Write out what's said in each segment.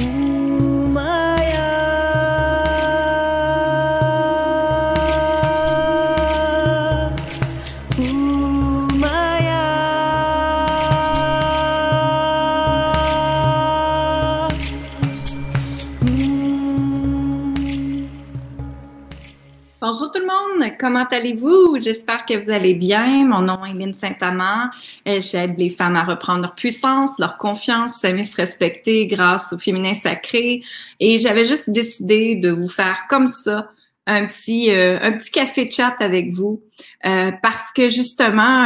Mm-hmm. Comment allez-vous? J'espère que vous allez bien. Mon nom est Lynne Saint-Amand. Euh, j'aide les femmes à reprendre leur puissance, leur confiance, s'aimer, se respecter grâce au féminin sacré. Et j'avais juste décidé de vous faire comme ça un petit euh, un petit café de chat avec vous euh, parce que justement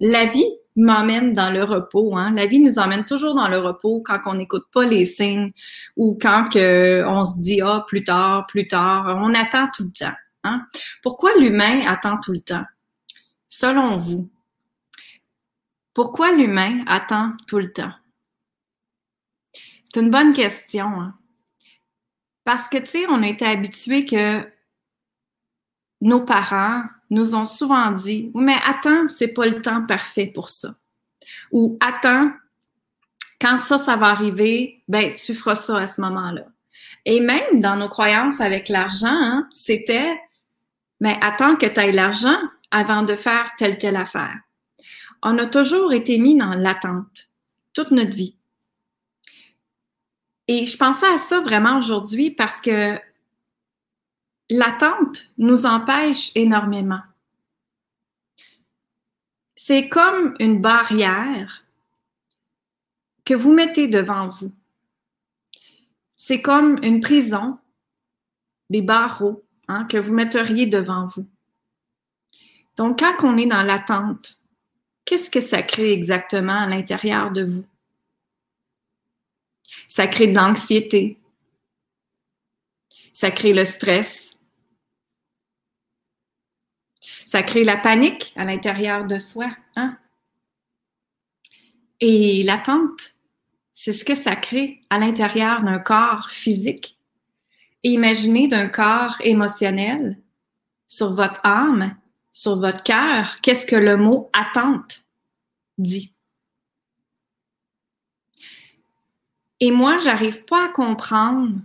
la vie m'emmène dans le repos. Hein. La vie nous emmène toujours dans le repos quand on n'écoute pas les signes ou quand on se dit ah plus tard, plus tard. On attend tout le temps. Hein? Pourquoi l'humain attend tout le temps? Selon vous, pourquoi l'humain attend tout le temps? C'est une bonne question. Hein? Parce que, tu sais, on a été habitué que nos parents nous ont souvent dit Oui, mais attends, c'est pas le temps parfait pour ça. Ou attends, quand ça, ça va arriver, ben, tu feras ça à ce moment-là. Et même dans nos croyances avec l'argent, hein, c'était mais attends que tu aies l'argent avant de faire telle telle affaire. On a toujours été mis dans l'attente toute notre vie. Et je pensais à ça vraiment aujourd'hui parce que l'attente nous empêche énormément. C'est comme une barrière que vous mettez devant vous. C'est comme une prison, des barreaux Hein, que vous metteriez devant vous. Donc, quand on est dans l'attente, qu'est-ce que ça crée exactement à l'intérieur de vous? Ça crée de l'anxiété. Ça crée le stress. Ça crée la panique à l'intérieur de soi. Hein? Et l'attente, c'est ce que ça crée à l'intérieur d'un corps physique imaginez d'un corps émotionnel sur votre âme, sur votre cœur, qu'est-ce que le mot attente dit? Et moi, j'arrive pas à comprendre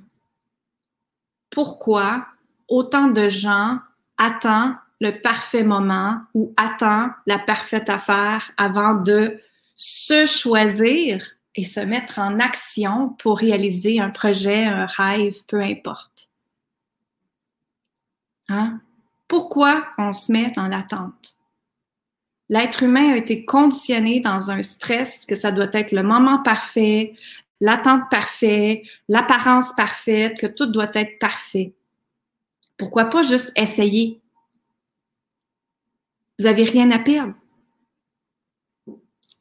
pourquoi autant de gens attendent le parfait moment ou attendent la parfaite affaire avant de se choisir et se mettre en action pour réaliser un projet, un rêve, peu importe. Hein? Pourquoi on se met dans l'attente? L'être humain a été conditionné dans un stress que ça doit être le moment parfait, l'attente parfaite, l'apparence parfaite, que tout doit être parfait. Pourquoi pas juste essayer? Vous avez rien à perdre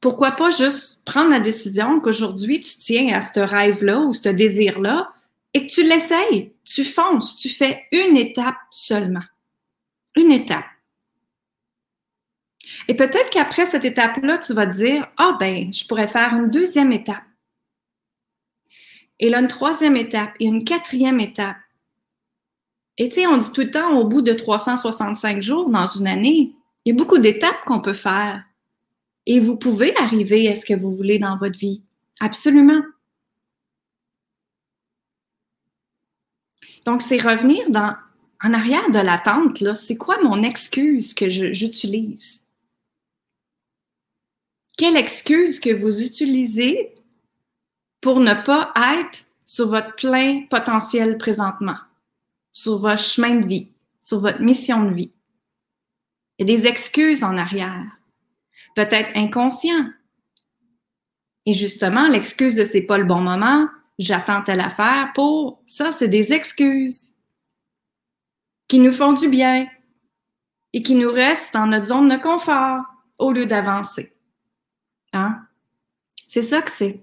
pourquoi pas juste prendre la décision qu'aujourd'hui tu tiens à ce rêve-là ou ce désir-là et que tu l'essayes, tu fonces, tu fais une étape seulement. Une étape. Et peut-être qu'après cette étape-là, tu vas te dire, ah ben, je pourrais faire une deuxième étape. Et là, une troisième étape et une quatrième étape. Et tu sais, on dit tout le temps, au bout de 365 jours dans une année, il y a beaucoup d'étapes qu'on peut faire. Et vous pouvez arriver à ce que vous voulez dans votre vie. Absolument. Donc, c'est revenir dans, en arrière de l'attente. C'est quoi mon excuse que j'utilise? Quelle excuse que vous utilisez pour ne pas être sur votre plein potentiel présentement, sur votre chemin de vie, sur votre mission de vie? Il y a des excuses en arrière peut-être inconscient. Et justement, l'excuse de c'est pas le bon moment, j'attends telle affaire pour ça, c'est des excuses qui nous font du bien et qui nous restent dans notre zone de confort au lieu d'avancer. Hein? C'est ça que c'est.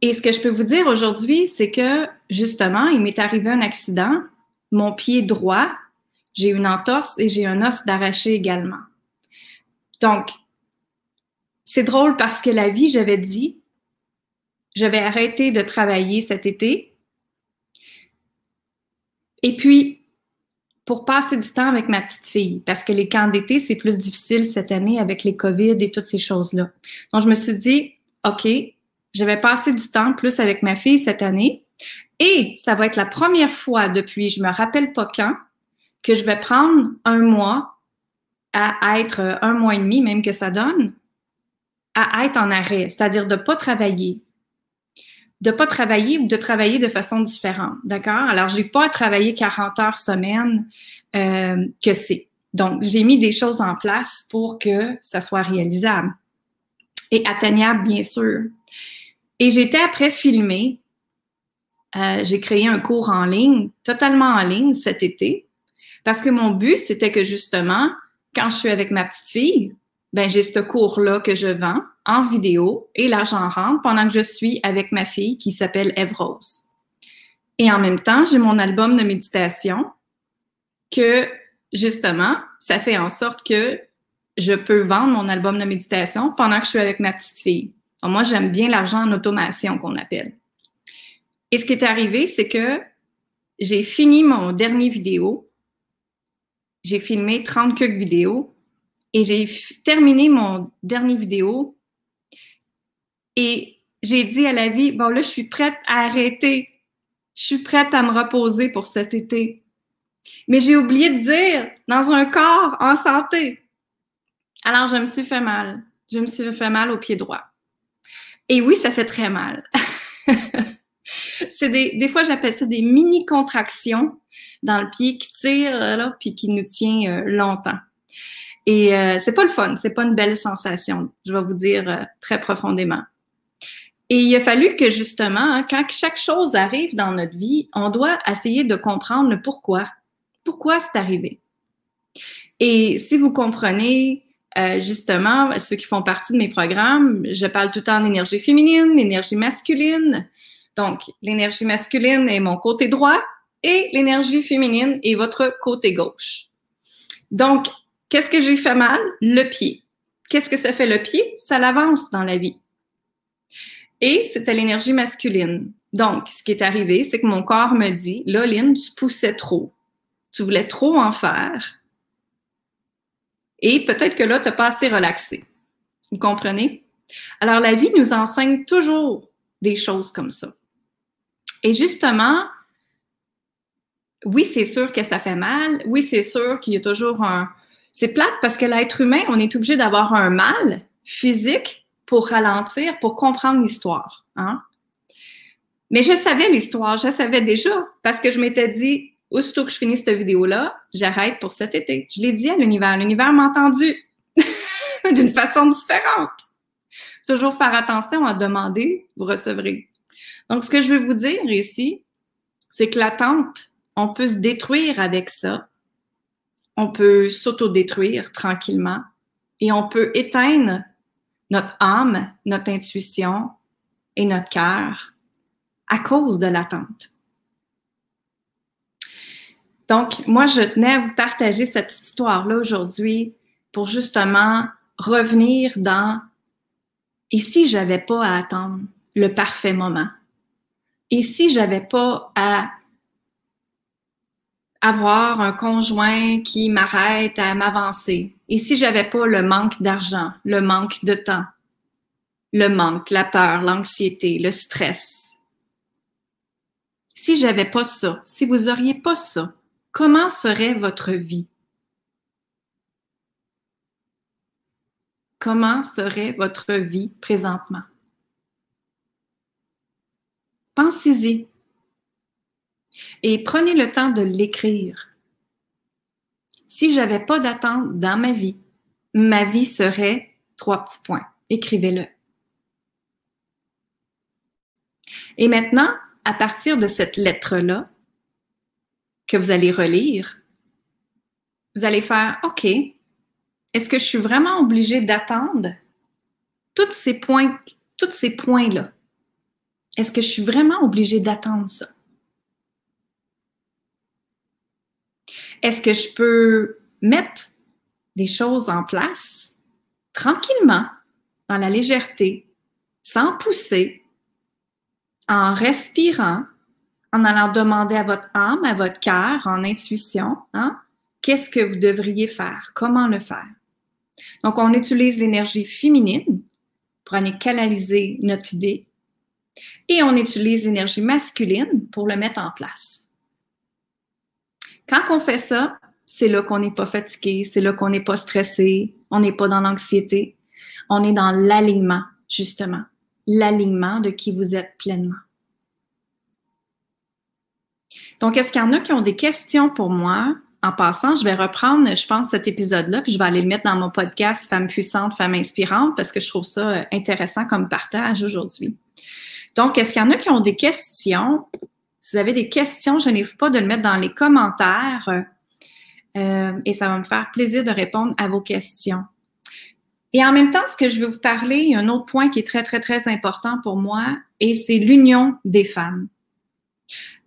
Et ce que je peux vous dire aujourd'hui, c'est que justement, il m'est arrivé un accident. Mon pied droit j'ai une entorse et j'ai un os d'arraché également. Donc, c'est drôle parce que la vie, j'avais dit, je vais arrêter de travailler cet été. Et puis, pour passer du temps avec ma petite fille, parce que les camps d'été, c'est plus difficile cette année avec les COVID et toutes ces choses-là. Donc, je me suis dit, OK, je vais passer du temps plus avec ma fille cette année et ça va être la première fois depuis je me rappelle pas quand que je vais prendre un mois à être un mois et demi, même que ça donne, à être en arrêt, c'est-à-dire de pas travailler, de pas travailler ou de travailler de façon différente, d'accord? Alors, j'ai pas à travailler 40 heures semaine euh, que c'est. Donc, j'ai mis des choses en place pour que ça soit réalisable et atteignable, bien sûr. Et j'étais après filmée. Euh, j'ai créé un cours en ligne, totalement en ligne cet été, parce que mon but, c'était que justement, quand je suis avec ma petite fille, ben j'ai ce cours-là que je vends en vidéo et l'argent rentre pendant que je suis avec ma fille qui s'appelle Eve Rose. Et en même temps, j'ai mon album de méditation que justement, ça fait en sorte que je peux vendre mon album de méditation pendant que je suis avec ma petite fille. moi, j'aime bien l'argent en automation qu'on appelle. Et ce qui est arrivé, c'est que j'ai fini mon dernier vidéo. J'ai filmé 30 quelques vidéos et j'ai terminé mon dernier vidéo et j'ai dit à la vie, bon là, je suis prête à arrêter. Je suis prête à me reposer pour cet été. Mais j'ai oublié de dire dans un corps en santé. Alors, je me suis fait mal. Je me suis fait mal au pied droit. Et oui, ça fait très mal. c'est des, des fois, j'appelle ça des mini contractions dans le pied qui tirent là, puis qui nous tient euh, longtemps. Et euh, c'est pas le fun, c'est pas une belle sensation, je vais vous dire euh, très profondément. Et il a fallu que justement, hein, quand chaque chose arrive dans notre vie, on doit essayer de comprendre le pourquoi. Pourquoi c'est arrivé? Et si vous comprenez euh, justement, ceux qui font partie de mes programmes, je parle tout le temps d'énergie féminine, d'énergie masculine. Donc, l'énergie masculine est mon côté droit et l'énergie féminine est votre côté gauche. Donc, qu'est-ce que j'ai fait mal? Le pied. Qu'est-ce que ça fait le pied? Ça l'avance dans la vie. Et c'était l'énergie masculine. Donc, ce qui est arrivé, c'est que mon corps me dit, là, Lynn, tu poussais trop. Tu voulais trop en faire. Et peut-être que là, tu n'as pas assez relaxé. Vous comprenez? Alors, la vie nous enseigne toujours des choses comme ça. Et justement, oui, c'est sûr que ça fait mal. Oui, c'est sûr qu'il y a toujours un... C'est plate parce que l'être humain, on est obligé d'avoir un mal physique pour ralentir, pour comprendre l'histoire. Hein? Mais je savais l'histoire, je savais déjà parce que je m'étais dit, aussitôt que je finis cette vidéo-là, j'arrête pour cet été. Je l'ai dit à l'univers. L'univers m'a entendu d'une façon différente. Toujours faire attention à demander, vous recevrez. Donc, ce que je veux vous dire ici, c'est que l'attente, on peut se détruire avec ça. On peut s'autodétruire tranquillement et on peut éteindre notre âme, notre intuition et notre cœur à cause de l'attente. Donc, moi, je tenais à vous partager cette histoire-là aujourd'hui pour justement revenir dans et si j'avais pas à attendre le parfait moment? Et si j'avais pas à avoir un conjoint qui m'arrête à m'avancer? Et si j'avais pas le manque d'argent, le manque de temps, le manque, la peur, l'anxiété, le stress? Si j'avais pas ça, si vous auriez pas ça, comment serait votre vie? Comment serait votre vie présentement? Pensez-y et prenez le temps de l'écrire. Si j'avais pas d'attente dans ma vie, ma vie serait trois petits points. Écrivez-le. Et maintenant, à partir de cette lettre-là, que vous allez relire, vous allez faire OK, est-ce que je suis vraiment obligée d'attendre? Tous ces points, tous ces points-là? Est-ce que je suis vraiment obligée d'attendre ça? Est-ce que je peux mettre des choses en place tranquillement, dans la légèreté, sans pousser, en respirant, en allant demander à votre âme, à votre cœur, en intuition, hein, qu'est-ce que vous devriez faire, comment le faire? Donc, on utilise l'énergie féminine pour aller canaliser notre idée. Et on utilise l'énergie masculine pour le mettre en place. Quand on fait ça, c'est là qu'on n'est pas fatigué, c'est là qu'on n'est pas stressé, on n'est pas dans l'anxiété, on est dans l'alignement, justement, l'alignement de qui vous êtes pleinement. Donc, est-ce qu'il y en a qui ont des questions pour moi? En passant, je vais reprendre, je pense, cet épisode-là, puis je vais aller le mettre dans mon podcast Femmes puissantes, Femmes inspirantes, parce que je trouve ça euh, intéressant comme partage aujourd'hui. Donc, est-ce qu'il y en a qui ont des questions? Si vous avez des questions, je n'ai pas de le mettre dans les commentaires euh, et ça va me faire plaisir de répondre à vos questions. Et en même temps, ce que je veux vous parler, il y a un autre point qui est très, très, très important pour moi et c'est l'union des femmes.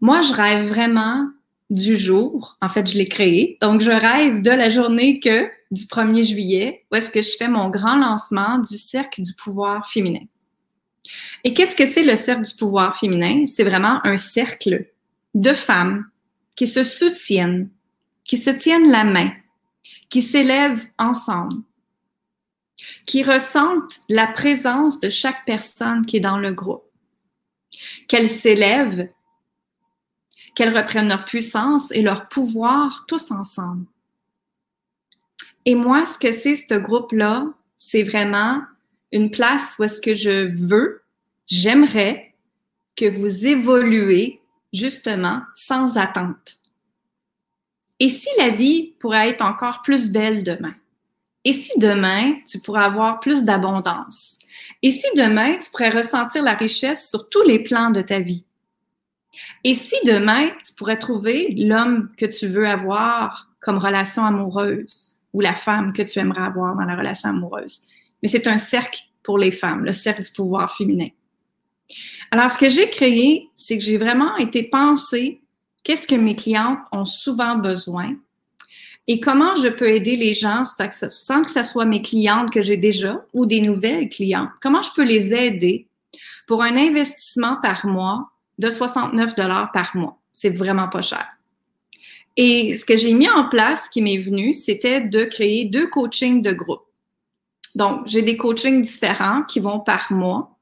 Moi, je rêve vraiment du jour. En fait, je l'ai créé. Donc, je rêve de la journée que du 1er juillet, où est-ce que je fais mon grand lancement du Cercle du pouvoir féminin. Et qu'est-ce que c'est le Cercle du pouvoir féminin? C'est vraiment un cercle de femmes qui se soutiennent, qui se tiennent la main, qui s'élèvent ensemble, qui ressentent la présence de chaque personne qui est dans le groupe, qu'elles s'élèvent qu'elles reprennent leur puissance et leur pouvoir tous ensemble. Et moi, ce que c'est ce groupe-là, c'est vraiment une place où est-ce que je veux, j'aimerais que vous évoluez justement sans attente. Et si la vie pourrait être encore plus belle demain? Et si demain, tu pourrais avoir plus d'abondance? Et si demain, tu pourrais ressentir la richesse sur tous les plans de ta vie? Et si demain, tu pourrais trouver l'homme que tu veux avoir comme relation amoureuse ou la femme que tu aimerais avoir dans la relation amoureuse? Mais c'est un cercle pour les femmes, le cercle du pouvoir féminin. Alors, ce que j'ai créé, c'est que j'ai vraiment été pensé qu'est-ce que mes clientes ont souvent besoin et comment je peux aider les gens sans que ce soit mes clientes que j'ai déjà ou des nouvelles clientes. Comment je peux les aider pour un investissement par mois de 69 dollars par mois? C'est vraiment pas cher. Et ce que j'ai mis en place, qui m'est venu, c'était de créer deux coachings de groupe. Donc, j'ai des coachings différents qui vont par mois.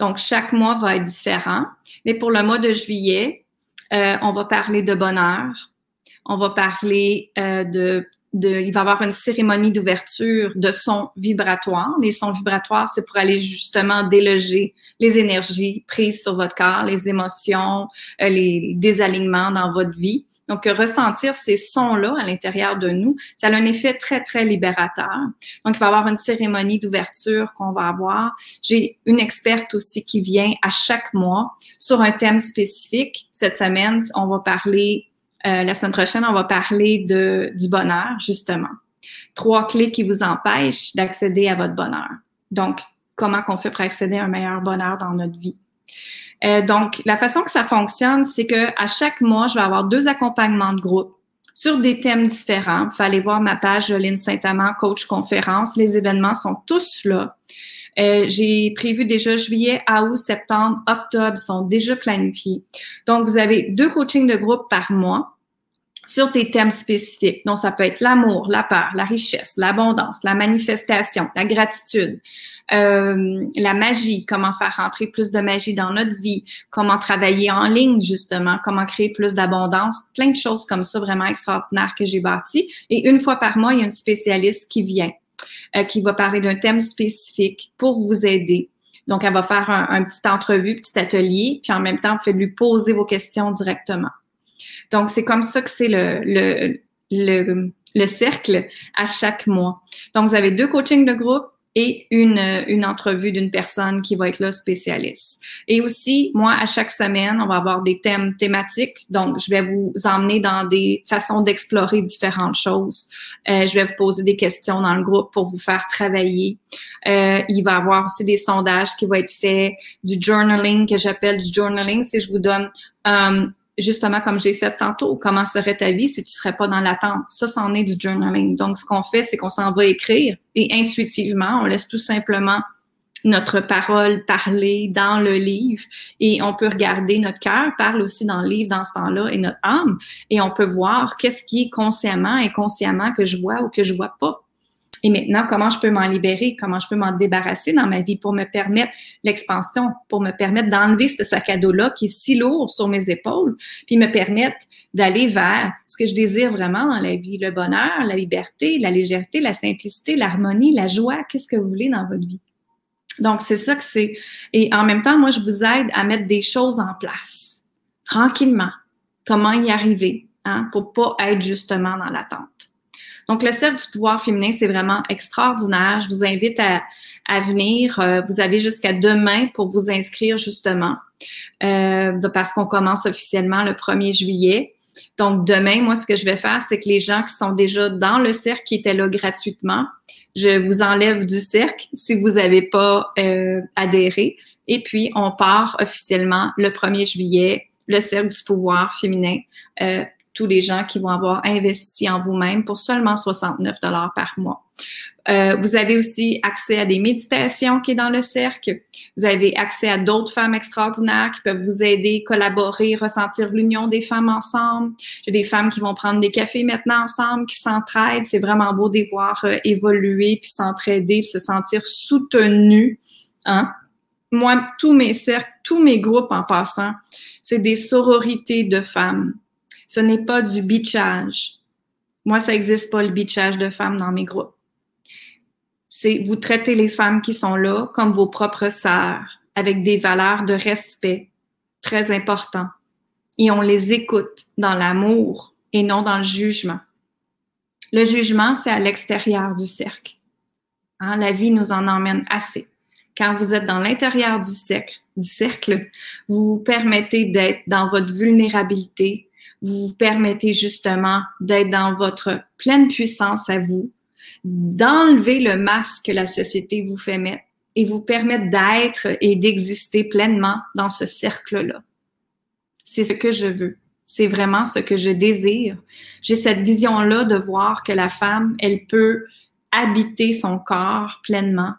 Donc, chaque mois va être différent. Mais pour le mois de juillet, euh, on va parler de bonheur. On va parler euh, de il va y avoir une cérémonie d'ouverture de sons vibratoires. Les sons vibratoires, c'est pour aller justement déloger les énergies prises sur votre corps, les émotions, euh, les désalignements dans votre vie. Donc, ressentir ces sons-là à l'intérieur de nous, ça a un effet très, très libérateur. Donc, il va y avoir une cérémonie d'ouverture qu'on va avoir. J'ai une experte aussi qui vient à chaque mois sur un thème spécifique. Cette semaine, on va parler euh, la semaine prochaine, on va parler du bonheur, justement. Trois clés qui vous empêchent d'accéder à votre bonheur. Donc, comment qu'on fait pour accéder à un meilleur bonheur dans notre vie? Euh, donc, la façon que ça fonctionne, c'est que à chaque mois, je vais avoir deux accompagnements de groupe sur des thèmes différents. Vous allez voir ma page Lynn Saint-Amand, coach conférence. Les événements sont tous là. Euh, j'ai prévu déjà juillet, août, septembre, octobre sont déjà planifiés. Donc, vous avez deux coachings de groupe par mois sur des thèmes spécifiques. Donc, ça peut être l'amour, la peur, la richesse, l'abondance, la manifestation, la gratitude, euh, la magie, comment faire rentrer plus de magie dans notre vie, comment travailler en ligne, justement, comment créer plus d'abondance, plein de choses comme ça vraiment extraordinaires que j'ai bâties. Et une fois par mois, il y a une spécialiste qui vient. Euh, qui va parler d'un thème spécifique pour vous aider. Donc, elle va faire un, petit entrevue, petit atelier, puis en même temps, vous faites lui poser vos questions directement. Donc, c'est comme ça que c'est le, le, le, le cercle à chaque mois. Donc, vous avez deux coachings de groupe, et une, une entrevue d'une personne qui va être là spécialiste. Et aussi, moi, à chaque semaine, on va avoir des thèmes thématiques. Donc, je vais vous emmener dans des façons d'explorer différentes choses. Euh, je vais vous poser des questions dans le groupe pour vous faire travailler. Euh, il va y avoir aussi des sondages qui vont être faits, du journaling que j'appelle du journaling. Si je vous donne euh, justement, comme j'ai fait tantôt, comment serait ta vie si tu serais pas dans l'attente? Ça, c'en est du journaling. Donc, ce qu'on fait, c'est qu'on s'en va écrire et intuitivement, on laisse tout simplement notre parole parler dans le livre et on peut regarder notre cœur parle aussi dans le livre dans ce temps-là et notre âme et on peut voir qu'est-ce qui est consciemment inconsciemment que je vois ou que je vois pas. Et maintenant, comment je peux m'en libérer, comment je peux m'en débarrasser dans ma vie pour me permettre l'expansion, pour me permettre d'enlever ce sac à dos-là qui est si lourd sur mes épaules, puis me permettre d'aller vers ce que je désire vraiment dans la vie, le bonheur, la liberté, la légèreté, la simplicité, l'harmonie, la joie, qu'est-ce que vous voulez dans votre vie? Donc, c'est ça que c'est. Et en même temps, moi, je vous aide à mettre des choses en place, tranquillement. Comment y arriver, hein, pour pas être justement dans l'attente. Donc, le cercle du pouvoir féminin, c'est vraiment extraordinaire. Je vous invite à, venir. Euh, vous avez jusqu'à demain pour vous inscrire justement, euh, parce qu'on commence officiellement le 1er juillet. Donc, demain, moi, ce que je vais faire, c'est que les gens qui sont déjà dans le cercle, qui étaient là gratuitement, je vous enlève du cercle si vous n'avez pas euh, adhéré. Et puis, on part officiellement le 1er juillet, le cercle du pouvoir féminin euh, tous les gens qui vont avoir investi en vous-même pour seulement 69 dollars par mois. Euh, vous avez aussi accès à des méditations qui est dans le cercle. Vous avez accès à d'autres femmes extraordinaires qui peuvent vous aider, collaborer, ressentir l'union des femmes ensemble. J'ai des femmes qui vont prendre des cafés maintenant ensemble, qui s'entraident. C'est vraiment beau de les voir euh, évoluer, puis s'entraider, puis se sentir soutenues. Hein? Moi, tous mes cercles, tous mes groupes en passant, c'est des sororités de femmes ce n'est pas du bitchage. Moi, ça n'existe pas le bitchage de femmes dans mes groupes. C'est vous traitez les femmes qui sont là comme vos propres sœurs, avec des valeurs de respect très importants. Et on les écoute dans l'amour et non dans le jugement. Le jugement, c'est à l'extérieur du cercle. Hein, la vie nous en emmène assez. Quand vous êtes dans l'intérieur du cercle, vous vous permettez d'être dans votre vulnérabilité, vous vous permettez justement d'être dans votre pleine puissance à vous, d'enlever le masque que la société vous fait mettre et vous permettre d'être et d'exister pleinement dans ce cercle-là. C'est ce que je veux. C'est vraiment ce que je désire. J'ai cette vision-là de voir que la femme, elle peut habiter son corps pleinement,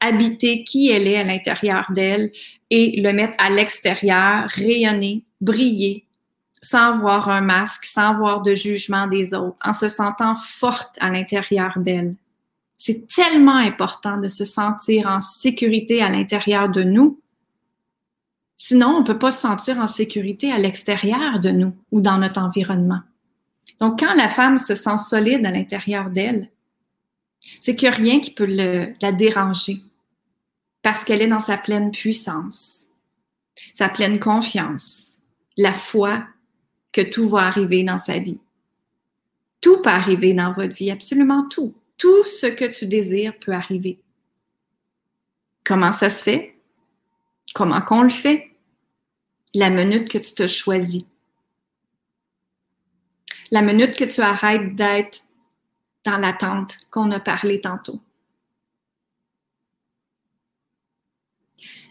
habiter qui elle est à l'intérieur d'elle et le mettre à l'extérieur, rayonner, briller, sans avoir un masque, sans avoir de jugement des autres, en se sentant forte à l'intérieur d'elle. C'est tellement important de se sentir en sécurité à l'intérieur de nous. Sinon, on ne peut pas se sentir en sécurité à l'extérieur de nous ou dans notre environnement. Donc, quand la femme se sent solide à l'intérieur d'elle, c'est qu'il n'y a rien qui peut la déranger parce qu'elle est dans sa pleine puissance, sa pleine confiance, la foi que tout va arriver dans sa vie. Tout peut arriver dans votre vie, absolument tout. Tout ce que tu désires peut arriver. Comment ça se fait? Comment qu'on le fait? La minute que tu te choisis. La minute que tu arrêtes d'être dans l'attente qu'on a parlé tantôt.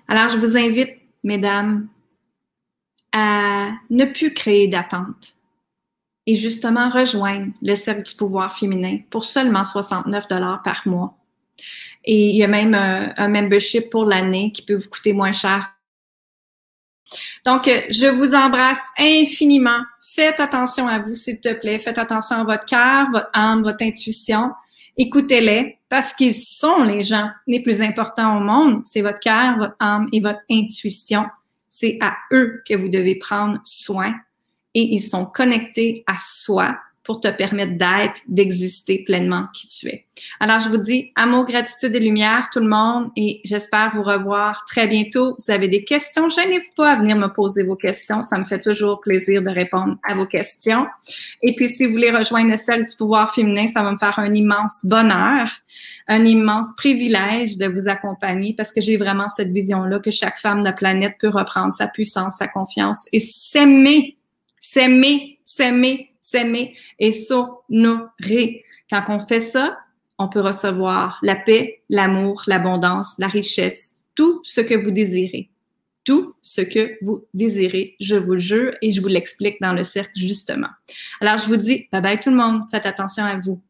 Alors, je vous invite, mesdames, ne plus créer d'attente et justement rejoindre le cercle du pouvoir féminin pour seulement 69 dollars par mois. Et il y a même un, membership pour l'année qui peut vous coûter moins cher. Donc, je vous embrasse infiniment. Faites attention à vous, s'il te plaît. Faites attention à votre cœur, votre âme, votre intuition. Écoutez-les parce qu'ils sont les gens les plus importants au monde. C'est votre cœur, votre âme et votre intuition c'est à eux que vous devez prendre soin et ils sont connectés à soi pour te permettre d'être, d'exister pleinement qui tu es. Alors, je vous dis amour, gratitude et lumière, tout le monde, et j'espère vous revoir très bientôt. Vous avez des questions, gênez-vous pas à venir me poser vos questions. Ça me fait toujours plaisir de répondre à vos questions. Et puis, si vous voulez rejoindre celle du pouvoir féminin, ça va me faire un immense bonheur, un immense privilège de vous accompagner parce que j'ai vraiment cette vision-là que chaque femme de la planète peut reprendre sa puissance, sa confiance et s'aimer, s'aimer, s'aimer, s'aimer et s'honorer. Quand on fait ça, on peut recevoir la paix, l'amour, l'abondance, la richesse, tout ce que vous désirez. Tout ce que vous désirez, je vous le jure, et je vous l'explique dans le cercle justement. Alors, je vous dis bye bye tout le monde. Faites attention à vous.